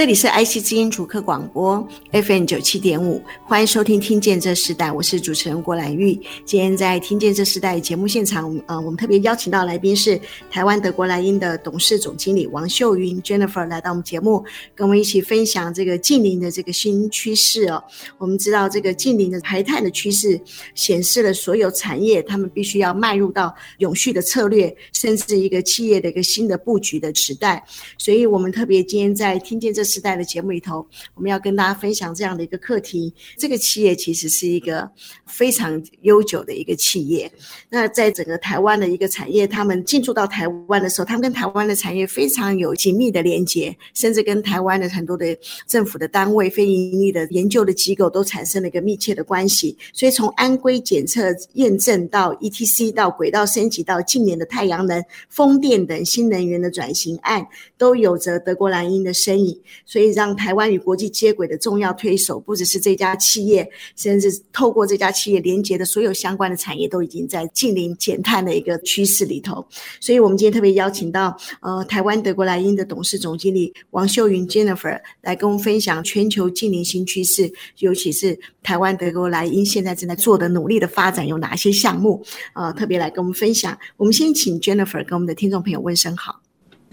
这里是 IC 之音主客广播 FM 九七点五，欢迎收听《听见这时代》，我是主持人郭兰玉。今天在《听见这时代》节目现场，呃，我们特别邀请到来宾是台湾德国莱茵的董事总经理王秀云 Jennifer 来到我们节目，跟我们一起分享这个近邻的这个新趋势哦。我们知道这个近邻的排碳的趋势，显示了所有产业他们必须要迈入到永续的策略，甚至一个企业的一个新的布局的时代。所以我们特别今天在听见这。时代的节目里头，我们要跟大家分享这样的一个课题。这个企业其实是一个非常悠久的一个企业。那在整个台湾的一个产业，他们进驻到台湾的时候，他们跟台湾的产业非常有紧密的连接，甚至跟台湾的很多的政府的单位、非盈利的研究的机构都产生了一个密切的关系。所以从安规检测验证到 ETC 到轨道升级到近年的太阳能、风电等新能源的转型案，都有着德国莱茵的身影。所以，让台湾与国际接轨的重要推手，不只是这家企业，甚至透过这家企业连接的所有相关的产业，都已经在净零减碳的一个趋势里头。所以，我们今天特别邀请到呃台湾德国莱茵的董事总经理王秀云 Jennifer 来跟我们分享全球净零新趋势，尤其是台湾德国莱茵现在正在做的努力的发展有哪些项目？呃，特别来跟我们分享。我们先请 Jennifer 跟我们的听众朋友问声好。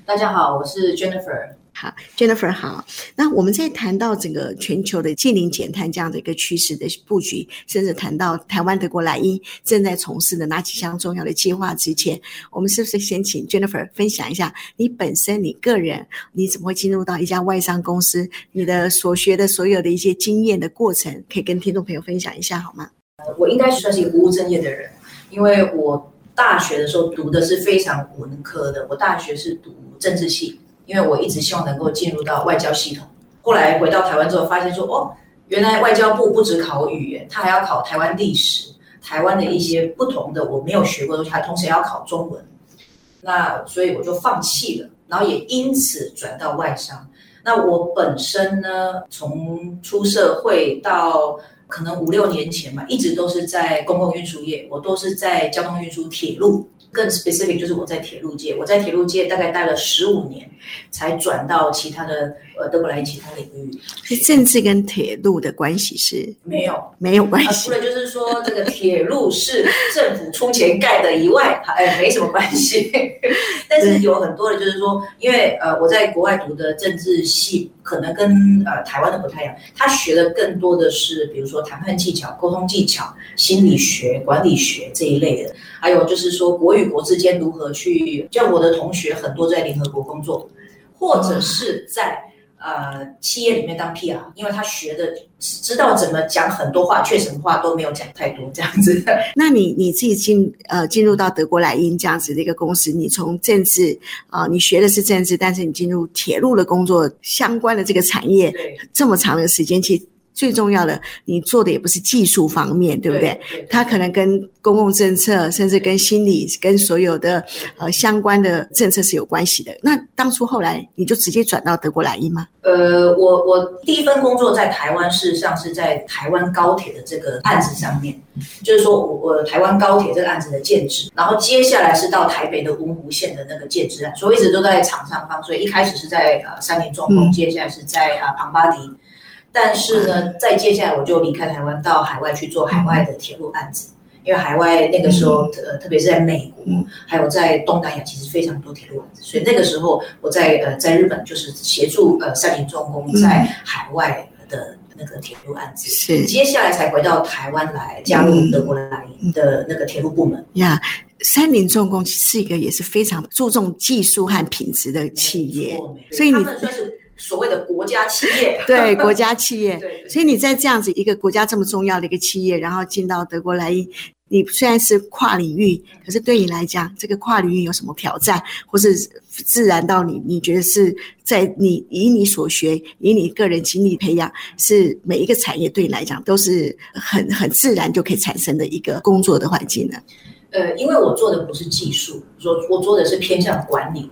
大家好，我是 Jennifer。好，Jennifer 好。那我们在谈到整个全球的净零减碳这样的一个趋势的布局，甚至谈到台湾德国莱茵正在从事的哪几项重要的计划之前，我们是不是先请 Jennifer 分享一下你本身你个人你怎么会进入到一家外商公司，你的所学的所有的一些经验的过程，可以跟听众朋友分享一下好吗？我应该算是一个不务正业的人，因为我大学的时候读的是非常文科的，我大学是读政治系。因为我一直希望能够进入到外交系统，后来回到台湾之后，发现说哦，原来外交部不只考语言，他还要考台湾历史、台湾的一些不同的我没有学过的东西，还同时要考中文。那所以我就放弃了，然后也因此转到外商。那我本身呢，从出社会到可能五六年前嘛，一直都是在公共运输业，我都是在交通运输铁路。更 specific 就是我在铁路界，我在铁路界大概待了十五年，才转到其他的呃德国莱其他领域。所以政治跟铁路的关系是没有没有关系，啊，除了就是说这个铁路是政府出钱盖的以外，哎，没什么关系。但是有很多的，就是说，因为呃我在国外读的政治系，可能跟呃台湾的不太一样，他学的更多的是比如说谈判技巧、沟通技巧、心理学、管理学这一类的。还有就是说，国与国之间如何去，像我的同学很多在联合国工作，或者是在呃企业里面当 PR，因为他学的知道怎么讲很多话，却什么话都没有讲太多这样子。那你你自己进呃进入到德国莱茵这样子的一个公司，你从政治啊、呃，你学的是政治，但是你进入铁路的工作相关的这个产业，这么长的时间，其实。最重要的，你做的也不是技术方面，对不对？它可能跟公共政策，甚至跟心理，跟所有的呃相关的政策是有关系的。那当初后来你就直接转到德国莱茵吗？呃，我我第一份工作在台湾，事实上是在台湾高铁的这个案子上面，就是说我我台湾高铁这个案子的建制，然后接下来是到台北的文湖线的那个建制案，所以一直都在厂商方，所以一开始是在呃三林重工，接下来是在啊庞巴迪。但是呢，再接下来我就离开台湾，到海外去做海外的铁路案子，因为海外那个时候，呃，特别是在美国，还有在东南亚，其实非常多铁路案子，所以那个时候我在呃在日本就是协助呃三菱重工在海外的那个铁路案子，是接下来才回到台湾来加入德国来的那个铁路部门。呀，三菱重工是一个也是非常注重技术和品质的企业，所以你。所谓的国家企业，对国家企业，所以你在这样子一个国家这么重要的一个企业，然后进到德国莱茵，你虽然是跨领域，可是对你来讲，这个跨领域有什么挑战，或是自然到你，你觉得是在你以你所学，以你个人经历培养，是每一个产业对你来讲都是很很自然就可以产生的一个工作的环境呢？呃，因为我做的不是技术，我我做的是偏向管理。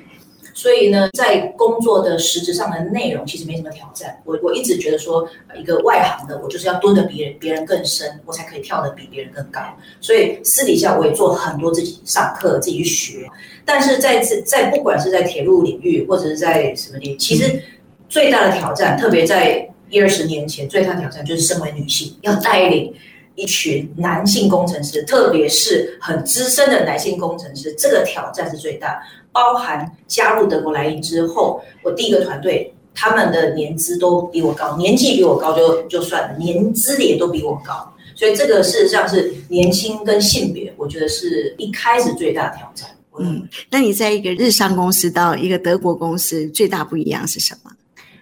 所以呢，在工作的实质上的内容其实没什么挑战。我我一直觉得说，一个外行的，我就是要蹲得比别人别人更深，我才可以跳得比别人更高。所以私底下我也做很多自己上课、自己去学。但是在在在不管是在铁路领域或者是在什么领域，其实最大的挑战，特别在一二十年前，最大的挑战就是身为女性要带领一群男性工程师，特别是很资深的男性工程师，这个挑战是最大。包含加入德国莱茵之后，我第一个团队，他们的年资都比我高，年纪比我高就就算了，年资也都比我高，所以这个事实上是年轻跟性别，我觉得是一开始最大的挑战。嗯，那你在一个日商公司到一个德国公司，最大不一样是什么？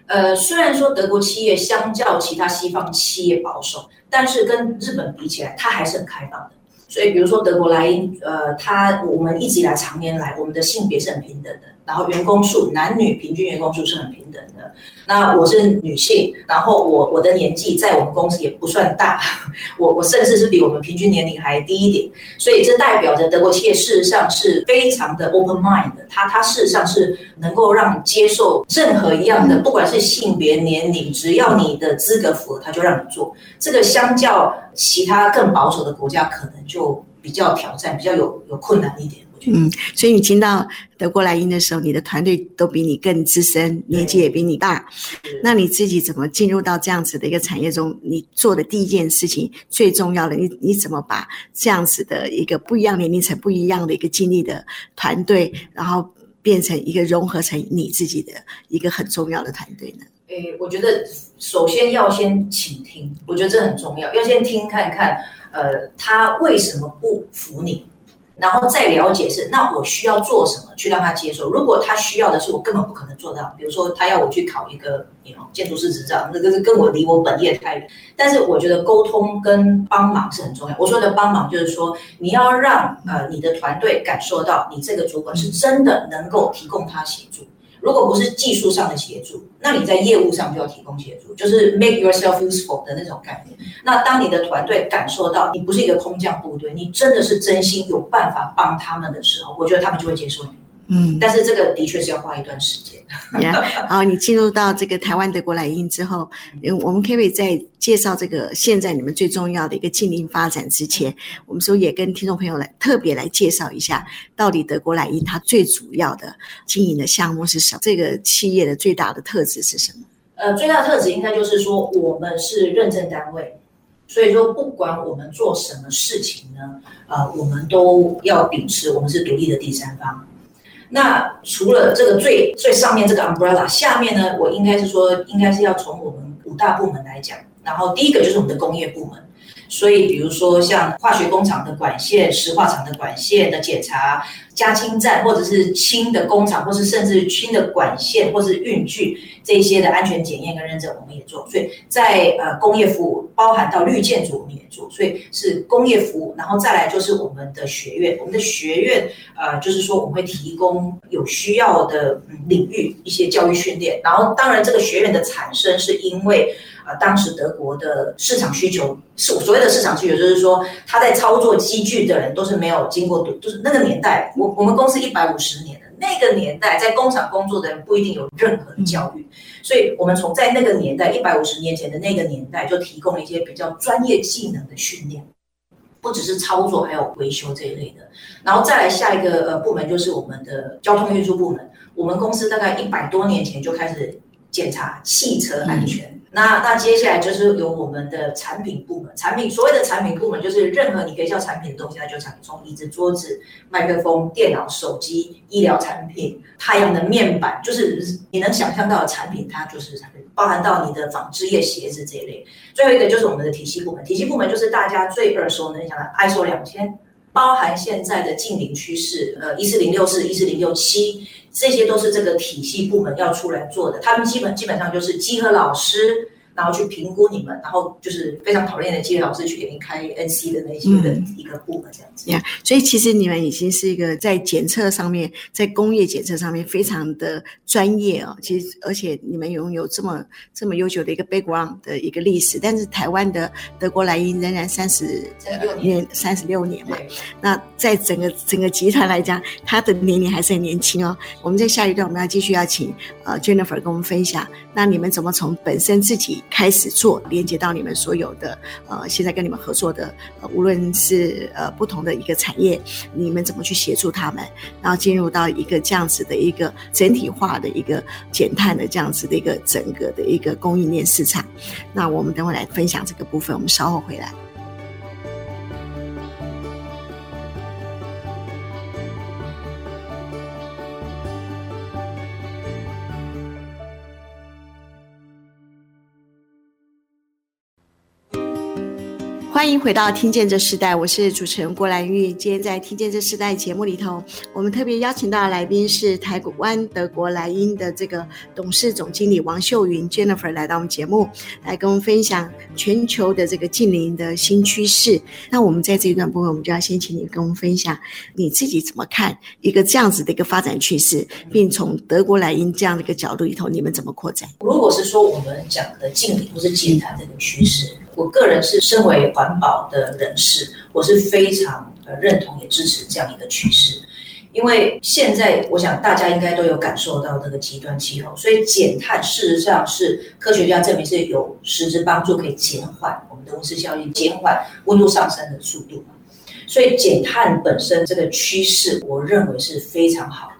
呃，虽然说德国企业相较其他西方企业保守，但是跟日本比起来，它还是很开放的。所以，比如说德国莱茵，呃，他我们一直以来常年来，我们的性别是很平等的，然后员工数男女平均员工数是很平等的。那我是女性，然后我我的年纪在我们公司也不算大，我我甚至是比我们平均年龄还低一点。所以这代表着德国企业事实上是非常的 open mind 的，它它事实上是能够让接受任何一样的，不管是性别、年龄，只要你的资格符合，它就让你做。这个相较。其他更保守的国家可能就比较挑战，比较有有困难一点。嗯，所以你进到德国莱茵的时候，你的团队都比你更资深，年纪也比你大。那你自己怎么进入到这样子的一个产业中？你做的第一件事情最重要的，你你怎么把这样子的一个不一样年龄层、不一样的一个经历的团队，然后变成一个融合成你自己的一个很重要的团队呢？诶，我觉得首先要先倾听，我觉得这很重要，要先听看看，呃，他为什么不服你，然后再了解是，那我需要做什么去让他接受。如果他需要的是我根本不可能做到，比如说他要我去考一个建筑师执照，那个是跟我离我本业太远。但是我觉得沟通跟帮忙是很重要。我说的帮忙就是说，你要让呃你的团队感受到你这个主管是真的能够提供他协助。如果不是技术上的协助，那你在业务上就要提供协助，就是 make yourself useful 的那种概念。那当你的团队感受到你不是一个空降部队，你真的是真心有办法帮他们的时候，我觉得他们就会接受你。嗯，但是这个的确是要花一段时间。Yeah, 好，你进入到这个台湾德国莱茵之后，我们可不可以在介绍这个现在你们最重要的一个经营发展之前，我们说也跟听众朋友来特别来介绍一下，到底德国莱茵它最主要的经营的项目是什么？这个企业的最大的特质是什么？呃，最大的特质应该就是说，我们是认证单位，所以说不管我们做什么事情呢，呃，我们都要秉持我们是独立的第三方。那除了这个最最上面这个 umbrella，下面呢，我应该是说，应该是要从我们五大部门来讲。然后第一个就是我们的工业部门，所以比如说像化学工厂的管线、石化厂的管线的检查。加氢站，或者是氢的工厂，或是甚至氢的管线，或是运具这些的安全检验跟认证，我们也做。所以在呃工业服务，包含到绿建筑，我们也做。所以是工业服务，然后再来就是我们的学院，我们的学院呃，就是说我们会提供有需要的领域一些教育训练。然后当然这个学院的产生是因为。啊，当时德国的市场需求是所谓的市场需求，就是说他在操作机具的人都是没有经过读，就是那个年代，我我们公司一百五十年的那个年代，在工厂工作的人不一定有任何的教育，所以我们从在那个年代一百五十年前的那个年代就提供了一些比较专业技能的训练，不只是操作，还有维修这一类的。然后再来下一个呃部门就是我们的交通运输部门，我们公司大概一百多年前就开始检查汽车安全。嗯那那接下来就是由我们的产品部门，产品所谓的产品部门就是任何你可以叫产品的东西，它就产品，从椅子、桌子、麦克风、电脑、手机、医疗产品、太阳能面板，就是你能想象到的产品，它就是产品，包含到你的纺织业、鞋子这一类。最后一个就是我们的体系部门，体系部门就是大家最耳熟能详的 ISO 两千。包含现在的近邻趋势，呃，一四零六四、一四零六七，这些都是这个体系部门要出来做的。他们基本基本上就是集合老师，然后去评估你们，然后就是非常讨厌的机械老师去给您开 NC 的那些的一个部门这样子。呀、嗯，所以其实你们已经是一个在检测上面，在工业检测上面非常的专业哦。其实而且你们拥有这么这么悠久的一个 background 的一个历史，但是台湾的德国莱茵仍然三十六年三十六年嘛。那在整个整个集团来讲，他的年龄还是很年轻哦。我们在下一段我们要继续要请呃 Jennifer 跟我们分享，那你们怎么从本身自己开始做，连接到你们所有的呃，现在跟你们合作的，呃、无论是呃不同的一个产业，你们怎么去协助他们，然后进入到一个这样子的一个整体化的一个减碳的这样子的一个整个的一个供应链市场。那我们等会来分享这个部分，我们稍后回来。欢迎回到《听见这时代》，我是主持人郭兰玉。今天在《听见这时代》节目里头，我们特别邀请到的来宾是台湾德国莱茵的这个董事总经理王秀云 Jennifer 来到我们节目，来跟我们分享全球的这个近邻的新趋势。那我们在这一段部分，我们就要先请你跟我们分享你自己怎么看一个这样子的一个发展趋势，并从德国莱茵这样的一个角度里头，你们怎么扩展？如果是说我们讲的近邻或是减碳这个趋势。我个人是身为环保的人士，我是非常呃认同也支持这样一个趋势，因为现在我想大家应该都有感受到这个极端气候，所以减碳事实上是科学家证明是有实质帮助，可以减缓我们的温室效应，减缓温度上升的速度。所以减碳本身这个趋势，我认为是非常好。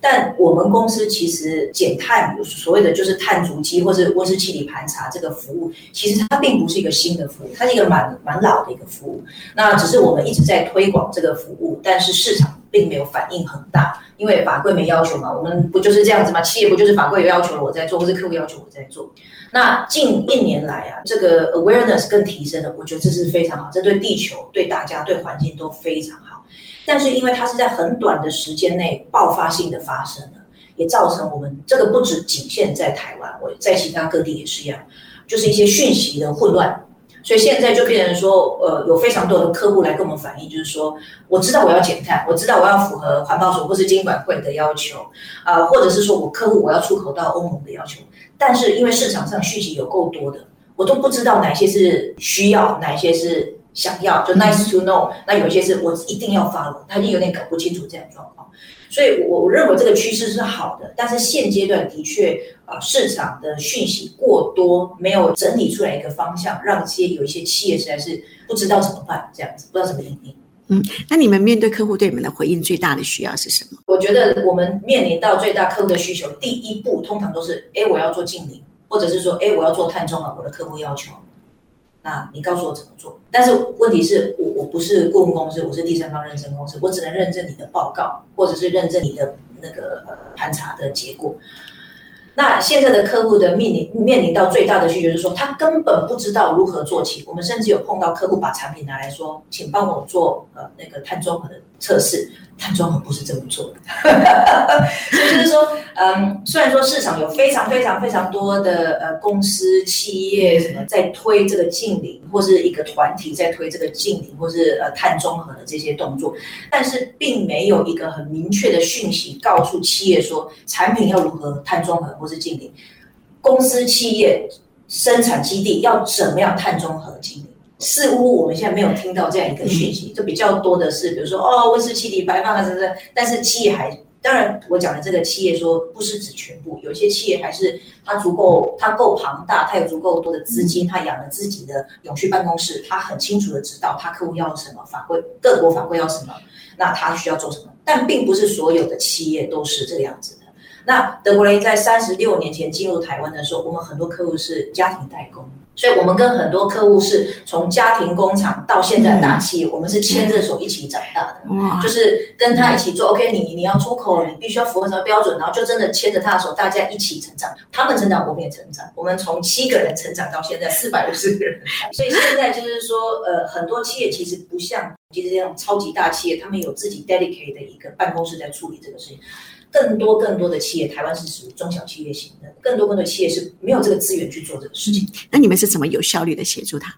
但我们公司其实减碳，所谓的就是碳足迹或是温室气体盘查这个服务，其实它并不是一个新的服务，它是一个蛮蛮老的一个服务。那只是我们一直在推广这个服务，但是市场并没有反应很大，因为法规没要求嘛。我们不就是这样子吗？企业不就是法规有要求了我在做，或是客户要求我在做？那近一年来啊，这个 awareness 更提升了，我觉得这是非常好，这对地球、对大家、对环境都非常好。但是因为它是在很短的时间内爆发性的发生了，也造成我们这个不止仅限在台湾，我在其他各地也是一样，就是一些讯息的混乱，所以现在就变成说，呃，有非常多的客户来跟我们反映，就是说，我知道我要减碳，我知道我要符合环保署或是监管会的要求，啊、或者是说我客户我要出口到欧盟的要求，但是因为市场上讯息有够多的，我都不知道哪些是需要，哪些是。想要就 nice to know，那有一些是我一定要 follow，他就有点搞不清楚这样状况，所以我我认为这个趋势是好的，但是现阶段的确啊、呃，市场的讯息过多，没有整理出来一个方向，让一些有一些企业实在是不知道怎么办，这样子不知道怎么应对。嗯，那你们面对客户对你们的回应最大的需要是什么？我觉得我们面临到最大客户的需求，第一步通常都是，哎，我要做净零，或者是说，哎，我要做碳中和，我的客户要求。那你告诉我怎么做？但是问题是我我不是顾问公司，我是第三方认证公司，我只能认证你的报告，或者是认证你的那个呃盘查的结果。那现在的客户的面临面临到最大的需求是说，他根本不知道如何做起。我们甚至有碰到客户把产品拿来说，请帮我做呃那个碳中和的测试。碳中和不是这么做的，所以就是说，嗯，虽然说市场有非常非常非常多的呃公司企业什么在推这个净零，或是一个团体在推这个净零，或是呃碳中和的这些动作，但是并没有一个很明确的讯息告诉企业说产品要如何碳中和或是净零，公司企业生产基地要怎么样碳中和净零。似乎我们现在没有听到这样一个讯息，就比较多的是，比如说哦，温室气体排放啊，什么的。但是企业还，当然我讲的这个企业说不是指全部，有些企业还是它足够，它够庞大，它有足够多的资金，它养了自己的永续办公室，它很清楚的知道它客户要什么法规，各国法规要什么，那它需要做什么。但并不是所有的企业都是这个样子的。那德国人在三十六年前进入台湾的时候，我们很多客户是家庭代工。所以，我们跟很多客户是从家庭工厂到现在大企业，我们是牵着手一起长大的，就是跟他一起做。OK，你你要出口，你必须要符合什么标准，然后就真的牵着他的手，大家一起成长。他们成长，我们也成长。我们从七个人成长到现在四百五十个人。所以现在就是说，呃，很多企业其实不像其实这种超级大企业，他们有自己 dedicated 的一个办公室在处理这个事情。更多更多的企业，台湾是属于中小企业型的，更多更多的企业是没有这个资源去做这个事情。那你们是怎么有效率的协助他？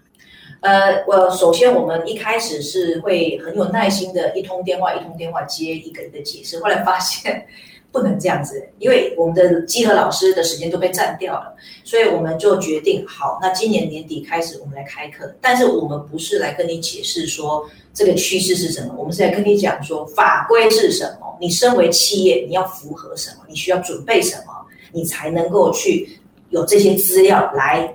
呃，我首先我们一开始是会很有耐心的，一通电话一通电话接一个一个解释。后来发现不能这样子，因为我们的稽核老师的时间都被占掉了，所以我们就决定好，那今年年底开始我们来开课。但是我们不是来跟你解释说这个趋势是什么，我们是来跟你讲说法规是什么，你身为企业你要符合什么，你需要准备什么，你才能够去有这些资料来。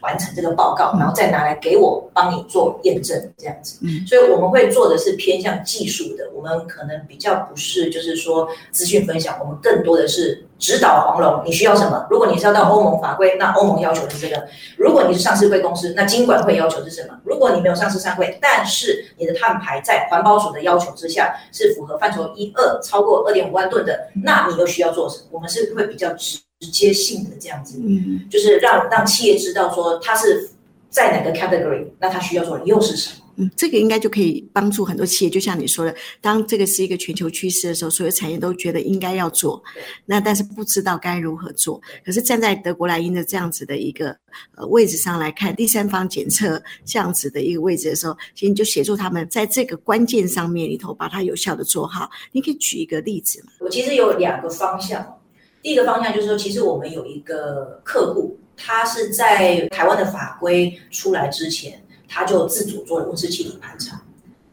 完成这个报告，然后再拿来给我帮你做验证，这样子。嗯，所以我们会做的是偏向技术的，我们可能比较不是就是说资讯分享，我们更多的是指导黄龙，你需要什么？如果你是要到欧盟法规，那欧盟要求是这个；如果你是上市柜公司，那金管会要求是什么？如果你没有上市上柜，但是你的碳排在环保署的要求之下是符合范畴一二，超过二点五万吨的，那你又需要做什么？我们是会比较直。直接性的这样子，嗯，就是让让企业知道说它是在哪个 category，那它需要做的又是什么？嗯，这个应该就可以帮助很多企业。就像你说的，当这个是一个全球趋势的时候，所有产业都觉得应该要做，那但是不知道该如何做。可是站在德国莱茵的这样子的一个呃位置上来看，第三方检测这样子的一个位置的时候，其实你就协助他们在这个关键上面里头把它有效的做好。你可以举一个例子吗？我其实有两个方向。第一个方向就是说，其实我们有一个客户，他是在台湾的法规出来之前，他就自主做了温室气体盘查，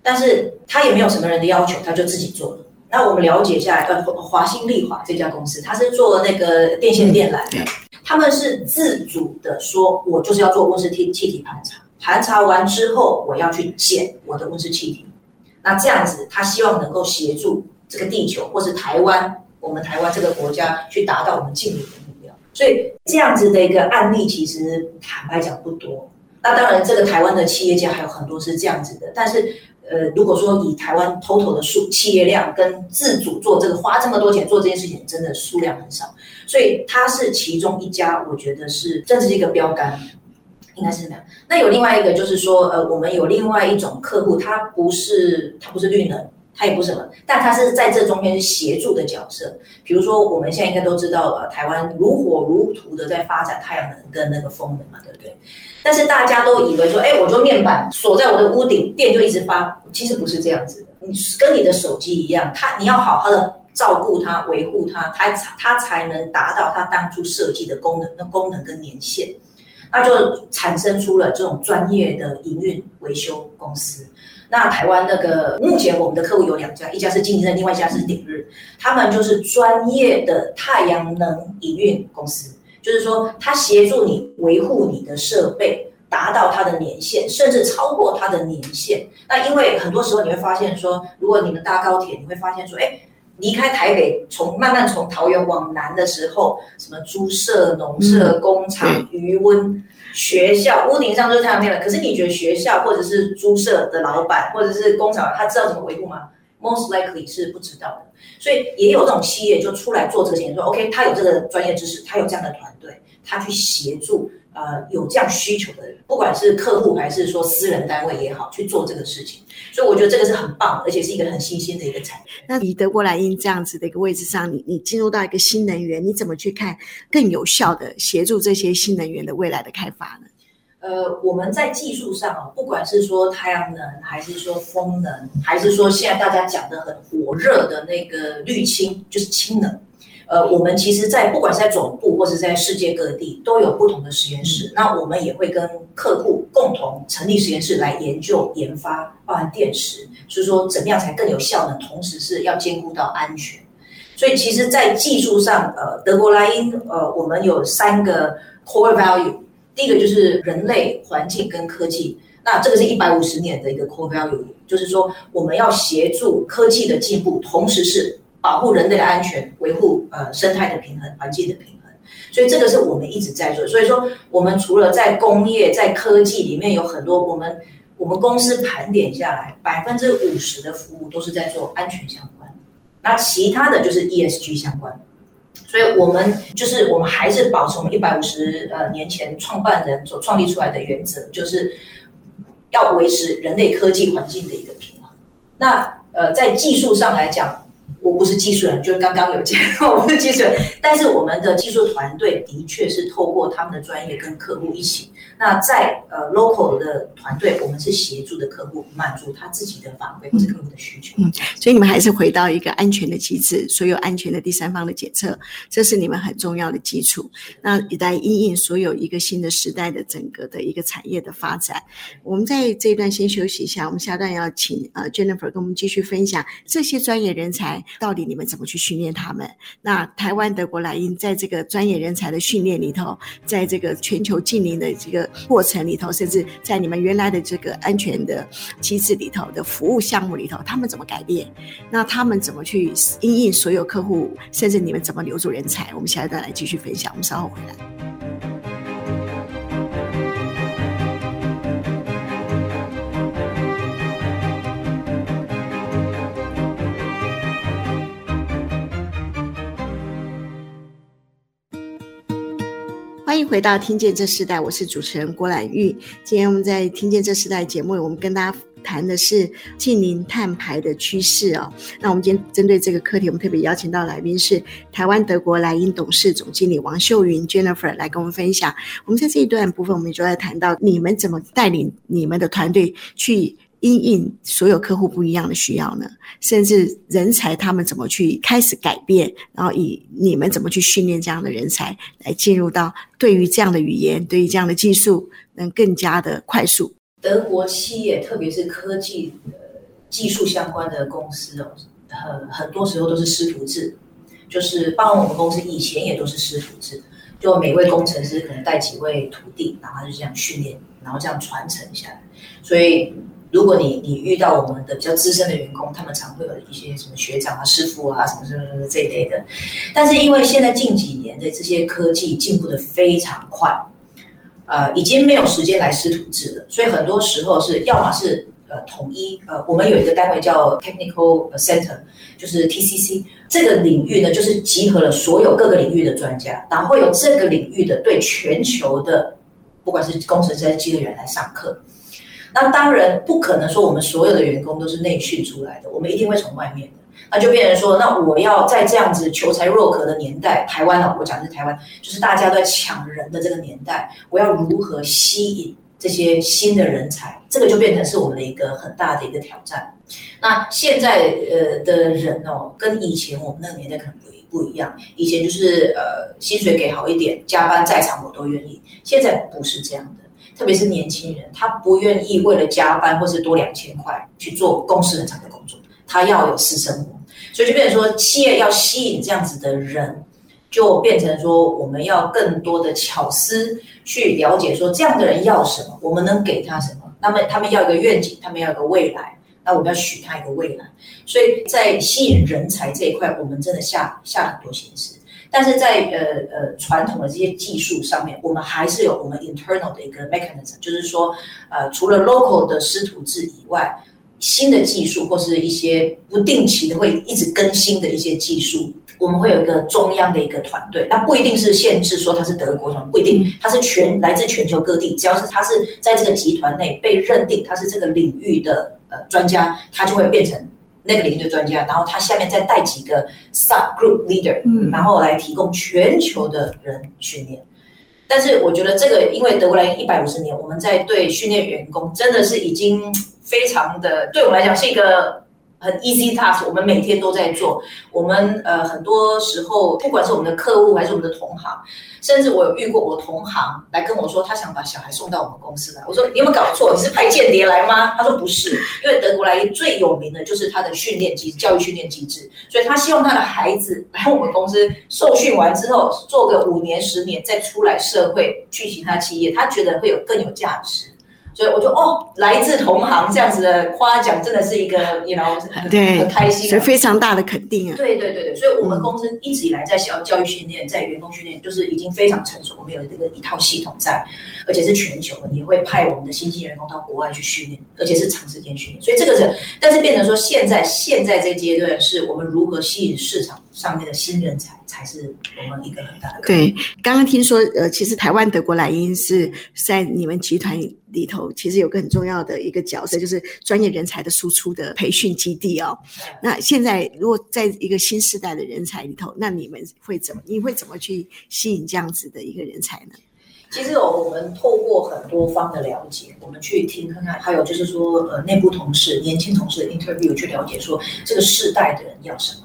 但是他也没有什么人的要求，他就自己做了。那我们了解下来，呃，华新丽华这家公司，他是做那个电线电缆的，他们是自主的说，我就是要做温室气气体盘查，盘查完之后，我要去减我的温室气体。那这样子，他希望能够协助这个地球或是台湾。我们台湾这个国家去达到我们净零的目标，所以这样子的一个案例其实坦白讲不多。那当然，这个台湾的企业家还有很多是这样子的，但是呃，如果说以台湾 total 的数企业量跟自主做这个花这么多钱做这件事情，真的数量很少，所以它是其中一家，我觉得是这是一个标杆，应该是这样。那有另外一个就是说，呃，我们有另外一种客户，他不是他不是绿能。它也不是什么，但它是在这中间是协助的角色。比如说，我们现在应该都知道，呃，台湾如火如荼的在发展太阳能跟那个风能嘛，对不对？但是大家都以为说，哎，我做面板锁在我的屋顶，电就一直发。其实不是这样子的，你跟你的手机一样，它你要好好的照顾它、维护它，它才它才能达到它当初设计的功能、那功能跟年限，那就产生出了这种专业的营运维修公司。那台湾那个目前我们的客户有两家，一家是京京热，另外一家是鼎日，他们就是专业的太阳能营运公司，就是说他协助你维护你的设备，达到它的年限，甚至超过它的年限。那因为很多时候你会发现说，如果你们搭高铁，你会发现说，哎，离开台北，从慢慢从桃园往南的时候，什么猪舍、农舍、工厂、鱼塭。学校屋顶上都是太阳能，可是你觉得学校或者是租舍的老板或者是工厂，他知道怎么维护吗？Most likely 是不知道的。所以也有这种企业就出来做这个事情，说 OK，他有这个专业知识，他有这样的团队，他去协助呃有这样需求的人，不管是客户还是说私人单位也好，去做这个事情。所以我觉得这个是很棒，而且是一个很新兴的一个产业。那以德国莱茵这样子的一个位置上，你你进入到一个新能源，你怎么去看更有效的协助这些新能源的未来的开发呢？呃，我们在技术上啊，不管是说太阳能，还是说风能，还是说现在大家讲的很火热的那个绿氢，就是氢能。呃，我们其实，在不管是在总部部或者在世界各地，都有不同的实验室。那我们也会跟客户共同成立实验室来研究研发，包含电池，所以说怎么样才更有效呢，同时是要兼顾到安全。所以其实，在技术上，呃，德国莱茵，呃，我们有三个 core value。第一个就是人类、环境跟科技。那这个是一百五十年的一个 core value，就是说我们要协助科技的进步，同时是。保护人类的安全，维护呃生态的平衡，环境的平衡，所以这个是我们一直在做。所以说，我们除了在工业、在科技里面有很多，我们我们公司盘点下来，百分之五十的服务都是在做安全相关，那其他的就是 ESG 相关。所以我们就是我们还是保持我们一百五十呃年前创办人所创立出来的原则，就是要维持人类科技环境的一个平衡。那呃，在技术上来讲，我不是技术人，就刚刚有讲，我不是技术人，但是我们的技术团队的确是透过他们的专业跟客户一起。那在呃 local 的团队，我们是协助的客户满足他自己的法规或者客户的需求。嗯，所以你们还是回到一个安全的机制，所有安全的第三方的检测，这是你们很重要的基础。那一旦因应所有一个新的时代的整个的一个产业的发展。我们在这一段先休息一下，我们下段要请呃 Jennifer 跟我们继续分享这些专业人才到底你们怎么去训练他们。那台湾德国莱茵在这个专业人才的训练里头，在这个全球近邻的这个。过程里头，甚至在你们原来的这个安全的机制里头的服务项目里头，他们怎么改变？那他们怎么去应应所有客户？甚至你们怎么留住人才？我们下一段来继续分享。我们稍后回来。欢迎回到《听见这世代》，我是主持人郭兰玉。今天我们在《听见这世代》节目，我们跟大家谈的是近零碳排的趋势哦。那我们今天针对这个课题，我们特别邀请到来宾是台湾德国莱茵董事总经理王秀云 Jennifer 来跟我们分享。我们在这一段部分，我们就在谈到你们怎么带领你们的团队去。因应所有客户不一样的需要呢，甚至人才他们怎么去开始改变，然后以你们怎么去训练这样的人才来进入到对于这样的语言，对于这样的技术能更加的快速。德国企业，特别是科技技术相关的公司哦，很很多时候都是师徒制，就是包括我们公司以前也都是师徒制，就每位工程师可能带几位徒弟，然后就这样训练，然后这样传承下来，所以。如果你你遇到我们的比较资深的员工，他们常会有一些什么学长啊、师傅啊什么什么什么这一类的。但是因为现在近几年的这些科技进步的非常快，呃，已经没有时间来师徒制了，所以很多时候是要么是呃统一呃，我们有一个单位叫 Technical Center，就是 TCC 这个领域呢，就是集合了所有各个领域的专家，然后会有这个领域的对全球的不管是工程师还是技术员来上课。那当然不可能说我们所有的员工都是内训出来的，我们一定会从外面的。那就变成说，那我要在这样子求才若渴的年代，台湾啊，我讲的是台湾，就是大家都在抢人的这个年代，我要如何吸引这些新的人才？这个就变成是我们的一个很大的一个挑战。那现在呃的人哦，跟以前我们那个年代可能不不一样，以前就是呃薪水给好一点，加班在场我都愿意，现在不是这样的。特别是年轻人，他不愿意为了加班或是多两千块去做公司很长的工作，他要有私生活，所以就变成说，企业要吸引这样子的人，就变成说，我们要更多的巧思去了解说，这样的人要什么，我们能给他什么。那么他们要一个愿景，他们要一个未来，那我们要许他一个未来。所以在吸引人才这一块，我们真的下下很多心思。但是在呃呃传统的这些技术上面，我们还是有我们 internal 的一个 mechanism，就是说，呃，除了 local 的师徒制以外，新的技术或是一些不定期的会一直更新的一些技术，我们会有一个中央的一个团队，那不一定是限制说它是德国团，不一定，它是全来自全球各地，只要是它是在这个集团内被认定它是这个领域的呃专家，它就会变成。那个领域的专家，然后他下面再带几个 sub group leader，嗯，然后来提供全球的人训练。但是我觉得这个，因为德国莱茵一百五十年，我们在对训练员工真的是已经非常的，对我们来讲是一个很 easy task，我们每天都在做。我们呃很多时候，不管是我们的客户还是我们的同行。甚至我有遇过我同行来跟我说，他想把小孩送到我们公司来。我说你有没有搞错？你是派间谍来吗？他说不是，因为德国莱茵最有名的就是他的训练机教育训练机制，所以他希望他的孩子来我们公司受训完之后，做个五年十年再出来社会去其他企业，他觉得会有更有价值。所以我就哦，来自同行这样子的夸奖，真的是一个你 you know 很对很开心，是非常大的肯定啊。对对对对，所以我们公司一直以来在小教育训练，在员工训练，就是已经非常成熟，我们有这个一套系统在，而且是全球的，也会派我们的新进员工到国外去训练，而且是长时间训练。所以这个是，但是变成说现在现在这个阶段是我们如何吸引市场上面的新人才才是我们一个很大的。对，刚刚听说，呃，其实台湾德国莱茵是在你们集团里头，其实有个很重要的一个角色，就是专业人才的输出的培训基地哦。那现在如果在一个新时代的人才里头，那你们会怎么？你会怎么去吸引这样子的一个人才呢？其实我们透过很多方的了解，我们去听看看，还有就是说，呃，内部同事、年轻同事的 interview 去了解说这个世代的人要什么。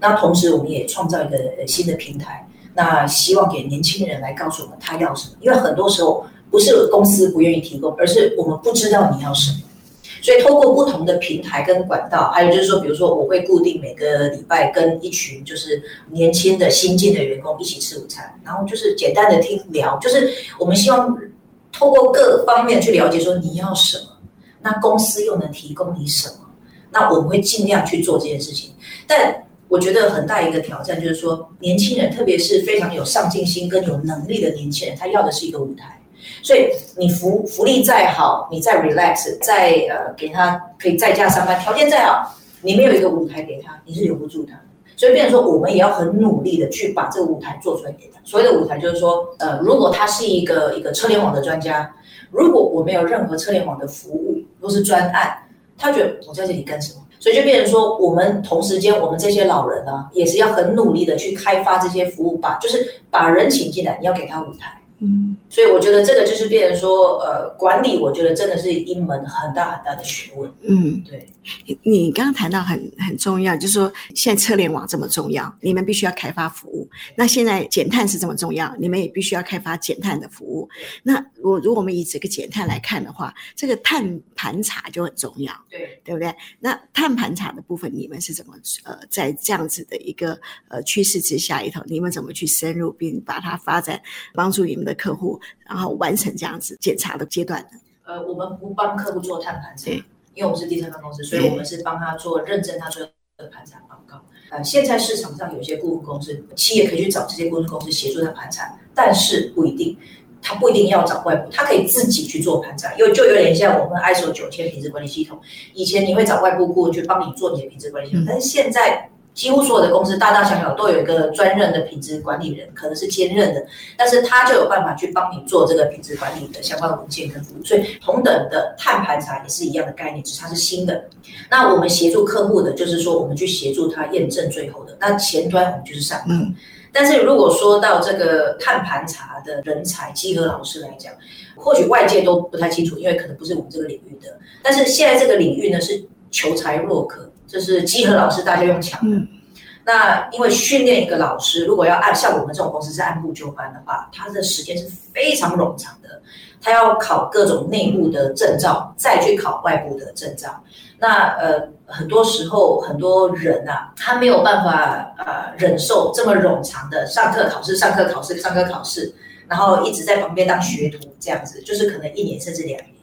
那同时，我们也创造一个新的平台，那希望给年轻人来告诉我们他要什么。因为很多时候不是公司不愿意提供，而是我们不知道你要什么。所以，透过不同的平台跟管道，还有就是说，比如说，我会固定每个礼拜跟一群就是年轻的新进的员工一起吃午餐，然后就是简单的听聊，就是我们希望透过各方面去了解说你要什么，那公司又能提供你什么，那我们会尽量去做这件事情。但我觉得很大一个挑战就是说，年轻人，特别是非常有上进心跟有能力的年轻人，他要的是一个舞台。所以你福福利再好，你再 relax，再呃给他可以在家上班，条件再好，你没有一个舞台给他，你是留不住他。所以变成说，我们也要很努力的去把这个舞台做出来给他。所谓的舞台就是说，呃，如果他是一个一个车联网的专家，如果我没有任何车联网的服务，都是专案，他觉得我在这里干什么？所以就变成说，我们同时间，我们这些老人呢，也是要很努力的去开发这些服务，把就是把人请进来，你要给他舞台。嗯，所以我觉得这个就是变成说，呃，管理，我觉得真的是一门很大很大的学问。嗯，对。你刚刚谈到很很重要，就是说现在车联网这么重要，你们必须要开发服务。那现在减碳是这么重要，你们也必须要开发减碳的服务。那我如果我们以这个减碳来看的话，这个碳盘查就很重要，对对不对？那碳盘查的部分，你们是怎么呃在这样子的一个呃趋势之下里头，你们怎么去深入并把它发展，帮助你们的客户，然后完成这样子检查的阶段呢？呃，我们不帮客户做碳盘查。因为我们是第三方公司，所以我们是帮他做认证，他做的盘查报告。呃，现在市场上有些顾问公司，企业可以去找这些顾问公司协助他盘查，但是不一定，他不一定要找外部，他可以自己去做盘查，因为就有点像我们 ISO 九千品质管理系统，以前你会找外部顾问去帮你做你的品质管理系统，但是现在。几乎所有的公司，大大小小都有一个专任的品质管理人，可能是兼任的，但是他就有办法去帮你做这个品质管理的相关的文件跟服务。所以同等的碳盘查也是一样的概念，只是它是新的。那我们协助客户的，就是说我们去协助他验证最后的。那前端我们就是上课。嗯。但是如果说到这个碳盘查的人才，集合老师来讲，或许外界都不太清楚，因为可能不是我们这个领域的。但是现在这个领域呢，是求才若渴。就是集合老师，大家用抢的。嗯、那因为训练一个老师，如果要按像我们这种公司是按部就班的话，他的时间是非常冗长的。他要考各种内部的证照，再去考外部的证照。那呃，很多时候很多人啊，他没有办法呃忍受这么冗长的上课考试、上课考试、上课考试，然后一直在旁边当学徒这样子，就是可能一年甚至两年。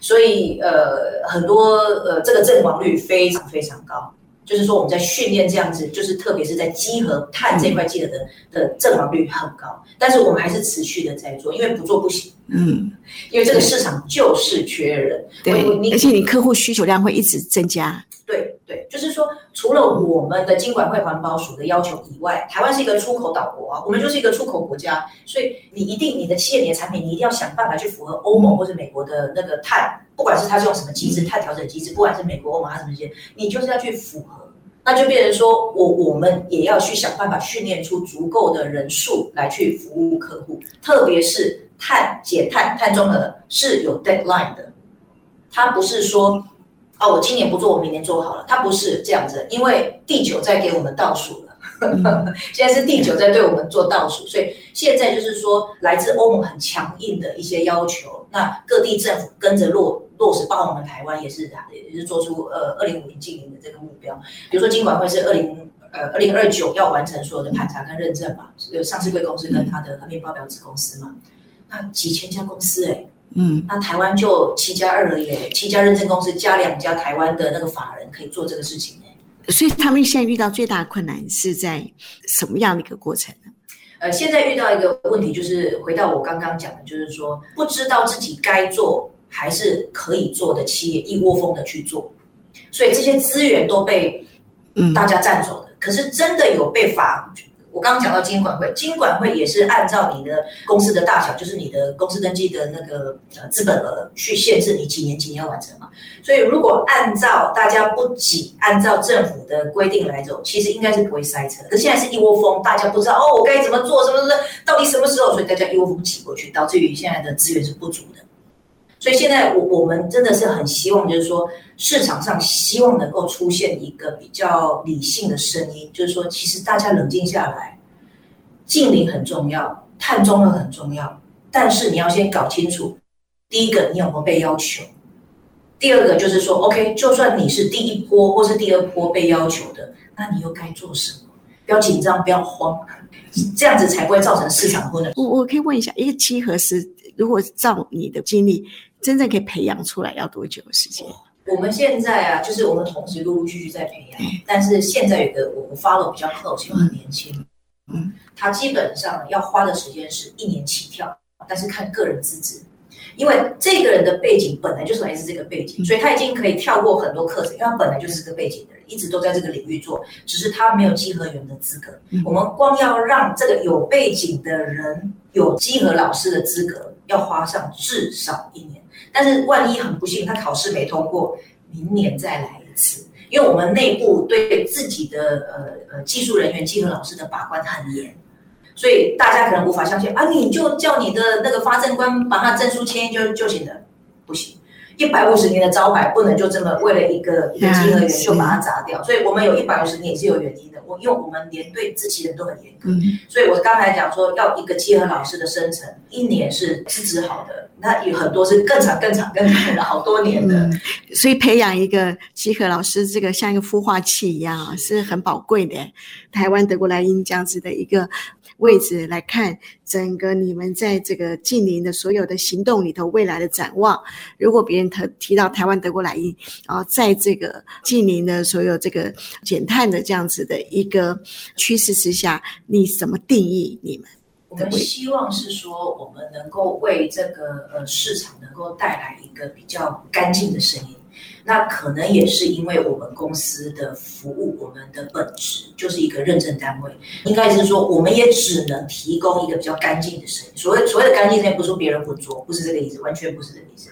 所以，呃，很多呃，这个阵亡率非常非常高，就是说我们在训练这样子，就是特别是在稽核碳这块技能的的阵亡率很高，但是我们还是持续的在做，因为不做不行。嗯，因为这个市场就是缺人，对，而且你客户需求量会一直增加。对对，就是说，除了我们的经管会环保署的要求以外，台湾是一个出口岛国啊，我们就是一个出口国家，所以你一定你的企业、你的产品，你一定要想办法去符合欧盟或者美国的那个碳，不管是它是用什么机制，碳调整机制，不管是美国、欧盟还是什么机制，你就是要去符合，那就变成说我我们也要去想办法训练出足够的人数来去服务客户，特别是碳减碳、碳中和是有 deadline 的，它不是说。哦，我今年不做，我明年做好了。它不是这样子，因为地球在给我们倒数了。现在是地球在对我们做倒数，所以现在就是说，来自欧盟很强硬的一些要求，那各地政府跟着落落实，包括我们台湾也是，也是做出呃二零五零净零的这个目标。比如说，金管会是二零呃二零二九要完成所有的盘查跟认证嘛，有上市贵公司跟它的面报表子公司嘛，那几千家公司哎、欸。嗯，那台湾就七加二了耶，七家认证公司加两家台湾的那个法人可以做这个事情哎。所以他们现在遇到最大的困难是在什么样的一个过程呢？呃，现在遇到一个问题就是回到我刚刚讲的，就是说不知道自己该做还是可以做的企业，一窝蜂的去做，所以这些资源都被大家占走了。嗯可是真的有被罚。我刚刚讲到金管会，金管会也是按照你的公司的大小，就是你的公司登记的那个呃资本额去限制你几年几年要完成嘛。所以如果按照大家不挤，按照政府的规定来走，其实应该是不会塞车。可现在是一窝蜂，大家不知道哦，我该怎么做，什么什么，到底什么时候？所以大家一窝蜂挤过去，导致于现在的资源是不足的。所以现在我我们真的是很希望，就是说市场上希望能够出现一个比较理性的声音，就是说其实大家冷静下来，净零很重要，碳中和很重要，但是你要先搞清楚，第一个你有没有被要求，第二个就是说，OK，就算你是第一波或是第二波被要求的，那你又该做什么？不要紧张，不要慌，这样子才不会造成市场混乱。我我可以问一下，一个稽核师，如果照你的经历，真正可以培养出来要多久的时间？我们现在啊，就是我们同时陆陆续续在培养，但是现在有个我我 follow 比较 close，又很年轻，嗯，他基本上要花的时间是一年起跳，但是看个人资质，因为这个人的背景本来就是来自这个背景，所以他已经可以跳过很多课程，因为他本来就是这个背景的人，一直都在这个领域做，只是他没有稽核员的资格。我们光要让这个有背景的人有稽核老师的资格，要花上至少一年。但是万一很不幸，他考试没通过，明年再来一次。因为我们内部对自己的呃呃技术人员、技能老师的把关很严，所以大家可能无法相信啊，你就叫你的那个发证官把他证书签就就行了，不行。一百五十年的招牌不能就这么为了一个一个稽核员就把它砸掉。所以我们有一百五十年也是有原因的。我因为我们连对自己人都很严格，所以我刚才讲说要一个稽核老师的生成，一年是资质好的。那有很多是更长、更长、更长的好多年的，嗯、所以培养一个稽核老师，这个像一个孵化器一样啊，是很宝贵的。台湾德国莱茵这样子的一个位置来看，整个你们在这个近邻的所有的行动里头，未来的展望。如果别人提提到台湾德国莱茵，然后在这个近邻的所有这个减碳的这样子的一个趋势之下，你怎么定义你们？我们希望是说，我们能够为这个呃市场能够带来一个比较干净的声音。那可能也是因为我们公司的服务，我们的本质就是一个认证单位，应该是说，我们也只能提供一个比较干净的声音。所谓所谓的干净声音，不是说别人混浊，不是这个意思，完全不是这个意思。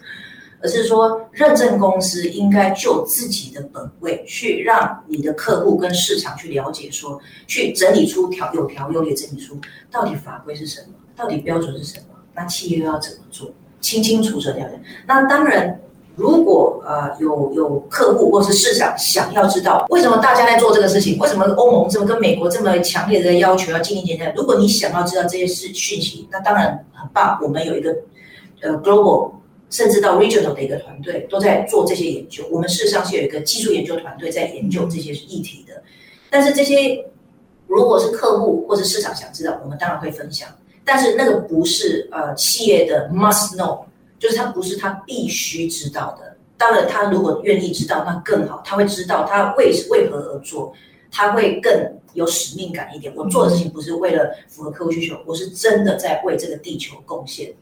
而是说，认证公司应该就自己的本位去让你的客户跟市场去了解说，去整理出条有条有理整理出到底法规是什么，到底标准是什么，那企业又要怎么做，清清楚楚的了解。那当然，如果呃有有客户或是市场想要知道为什么大家在做这个事情，为什么欧盟这么跟美国这么强烈的要求要进行减碳，如果你想要知道这些事讯息，那当然很棒，我们有一个呃 global。甚至到 regional 的一个团队都在做这些研究。我们事实上是有一个技术研究团队在研究这些议题的。但是这些如果是客户或是市场想知道，我们当然会分享。但是那个不是呃企业的 must know，就是他不是他必须知道的。当然，他如果愿意知道，那更好。他会知道他为为何而做，他会更有使命感一点。我做的事情不是为了符合客户需求，我是真的在为这个地球贡献。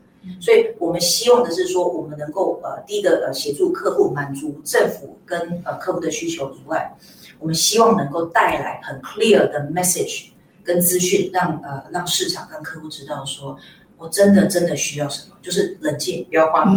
所以我们希望的是说，我们能够呃，第一个呃，协助客户满足政府跟呃客户的需求以外，我们希望能够带来很 clear 的 message 跟资讯，让呃让市场跟客户知道说，我真的真的需要什么，就是冷静，不要慌，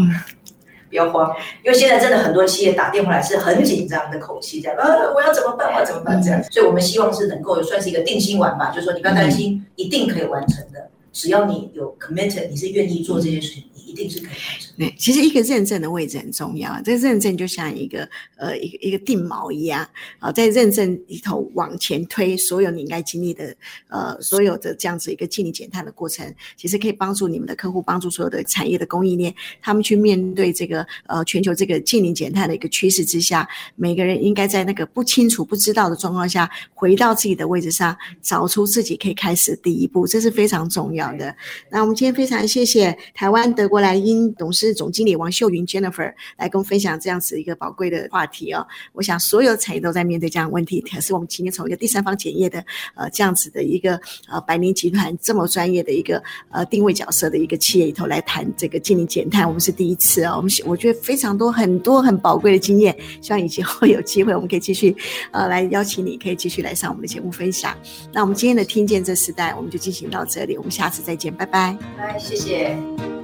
不要慌，因为现在真的很多企业打电话来是很紧张的口气，这样呃，我要怎么办？我要怎么办？这样，所以我们希望是能够算是一个定心丸吧，就是说你不要担心，一定可以完成的。只要你有 committed，你是愿意做这件事情，你一定是可以完成。对，其实一个认证的位置很重要，这个认证就像一个呃一个一个定锚一样啊，在认证里头往前推，所有你应该经历的呃所有的这样子一个净零减碳的过程，其实可以帮助你们的客户，帮助所有的产业的供应链，他们去面对这个呃全球这个净零减碳的一个趋势之下，每个人应该在那个不清楚不知道的状况下，回到自己的位置上，找出自己可以开始的第一步，这是非常重要的。那我们今天非常谢谢台湾德国莱茵董事是总经理王秀云 Jennifer 来跟我们分享这样子一个宝贵的话题哦。我想所有产业都在面对这样的问题，可是我们今天从一个第三方检验的呃这样子的一个呃百年集团这么专业的一个呃定位角色的一个企业里头来谈这个净零减碳，我们是第一次哦。我们我觉得非常多很多很宝贵的经验，希望以后有机会我们可以继续呃来邀请你，可以继续来上我们的节目分享。那我们今天的听见这时代，我们就进行到这里，我们下次再见，拜拜。拜，谢谢。